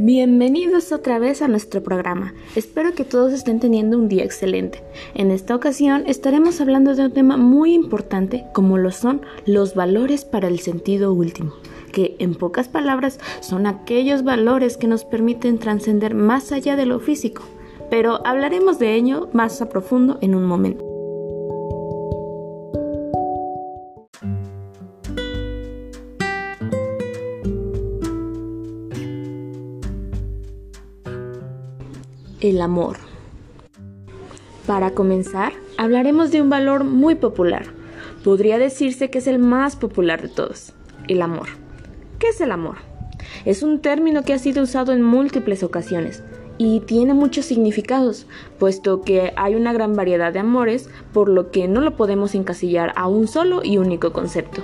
Bienvenidos otra vez a nuestro programa. Espero que todos estén teniendo un día excelente. En esta ocasión estaremos hablando de un tema muy importante como lo son los valores para el sentido último, que en pocas palabras son aquellos valores que nos permiten trascender más allá de lo físico. Pero hablaremos de ello más a profundo en un momento. El amor. Para comenzar, hablaremos de un valor muy popular. Podría decirse que es el más popular de todos, el amor. ¿Qué es el amor? Es un término que ha sido usado en múltiples ocasiones y tiene muchos significados, puesto que hay una gran variedad de amores, por lo que no lo podemos encasillar a un solo y único concepto.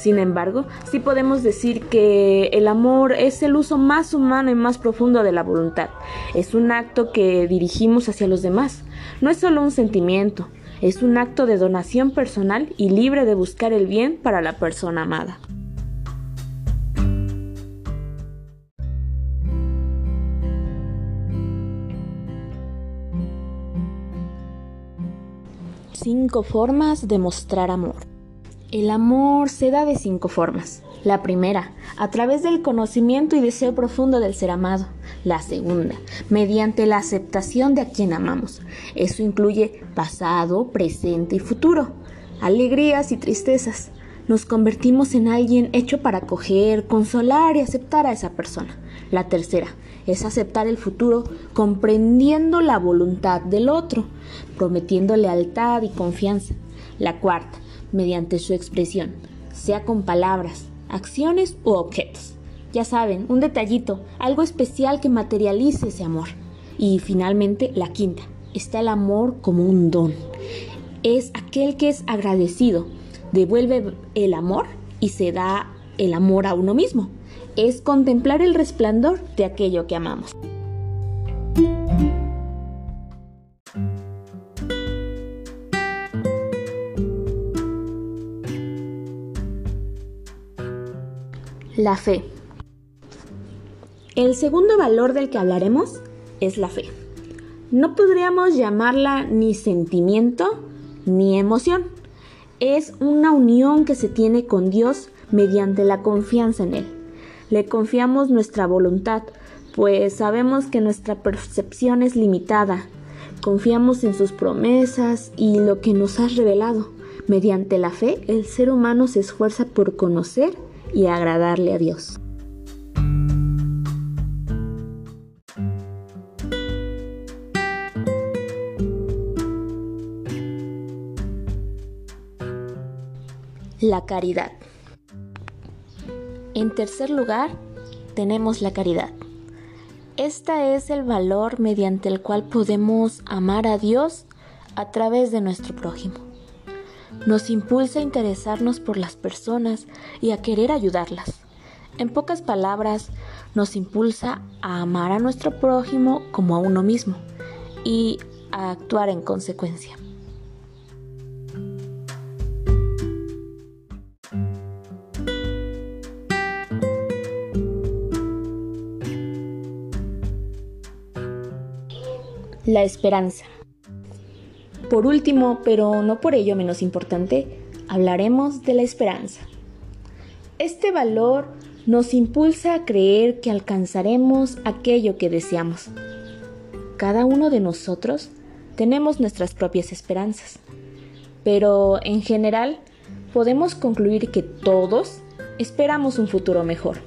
Sin embargo, sí podemos decir que el amor es el uso más humano y más profundo de la voluntad. Es un acto que dirigimos hacia los demás. No es solo un sentimiento, es un acto de donación personal y libre de buscar el bien para la persona amada. Cinco formas de mostrar amor. El amor se da de cinco formas. La primera, a través del conocimiento y deseo profundo del ser amado. La segunda, mediante la aceptación de a quien amamos. Eso incluye pasado, presente y futuro, alegrías y tristezas. Nos convertimos en alguien hecho para acoger, consolar y aceptar a esa persona. La tercera es aceptar el futuro comprendiendo la voluntad del otro, prometiendo lealtad y confianza. La cuarta, mediante su expresión, sea con palabras, acciones u objetos. Ya saben, un detallito, algo especial que materialice ese amor. Y finalmente, la quinta, está el amor como un don. Es aquel que es agradecido, devuelve el amor y se da el amor a uno mismo. Es contemplar el resplandor de aquello que amamos. La fe. El segundo valor del que hablaremos es la fe. No podríamos llamarla ni sentimiento ni emoción. Es una unión que se tiene con Dios mediante la confianza en Él. Le confiamos nuestra voluntad, pues sabemos que nuestra percepción es limitada. Confiamos en sus promesas y lo que nos has revelado. Mediante la fe, el ser humano se esfuerza por conocer y agradarle a Dios. La caridad. En tercer lugar, tenemos la caridad. Esta es el valor mediante el cual podemos amar a Dios a través de nuestro prójimo nos impulsa a interesarnos por las personas y a querer ayudarlas. En pocas palabras, nos impulsa a amar a nuestro prójimo como a uno mismo y a actuar en consecuencia. La esperanza. Por último, pero no por ello menos importante, hablaremos de la esperanza. Este valor nos impulsa a creer que alcanzaremos aquello que deseamos. Cada uno de nosotros tenemos nuestras propias esperanzas, pero en general podemos concluir que todos esperamos un futuro mejor.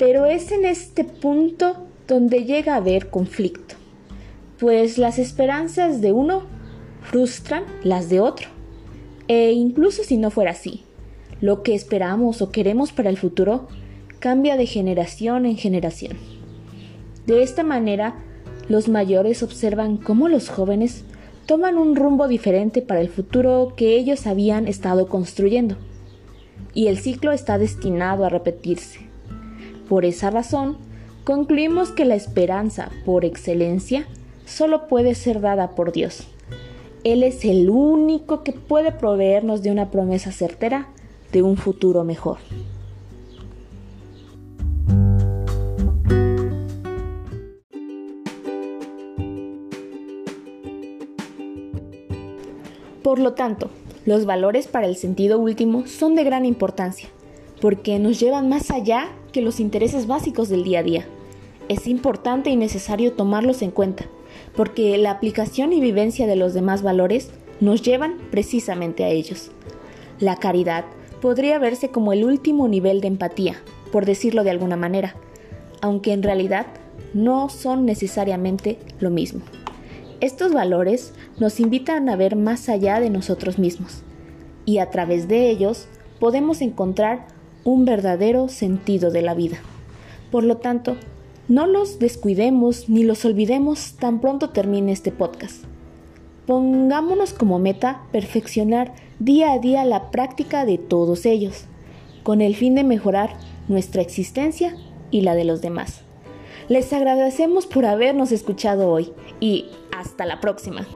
Pero es en este punto donde llega a haber conflicto pues las esperanzas de uno frustran las de otro. E incluso si no fuera así, lo que esperamos o queremos para el futuro cambia de generación en generación. De esta manera, los mayores observan cómo los jóvenes toman un rumbo diferente para el futuro que ellos habían estado construyendo, y el ciclo está destinado a repetirse. Por esa razón, concluimos que la esperanza, por excelencia, solo puede ser dada por Dios. Él es el único que puede proveernos de una promesa certera de un futuro mejor. Por lo tanto, los valores para el sentido último son de gran importancia, porque nos llevan más allá que los intereses básicos del día a día. Es importante y necesario tomarlos en cuenta, porque la aplicación y vivencia de los demás valores nos llevan precisamente a ellos. La caridad podría verse como el último nivel de empatía, por decirlo de alguna manera, aunque en realidad no son necesariamente lo mismo. Estos valores nos invitan a ver más allá de nosotros mismos y a través de ellos podemos encontrar un verdadero sentido de la vida. Por lo tanto, no los descuidemos ni los olvidemos tan pronto termine este podcast. Pongámonos como meta perfeccionar día a día la práctica de todos ellos, con el fin de mejorar nuestra existencia y la de los demás. Les agradecemos por habernos escuchado hoy y hasta la próxima.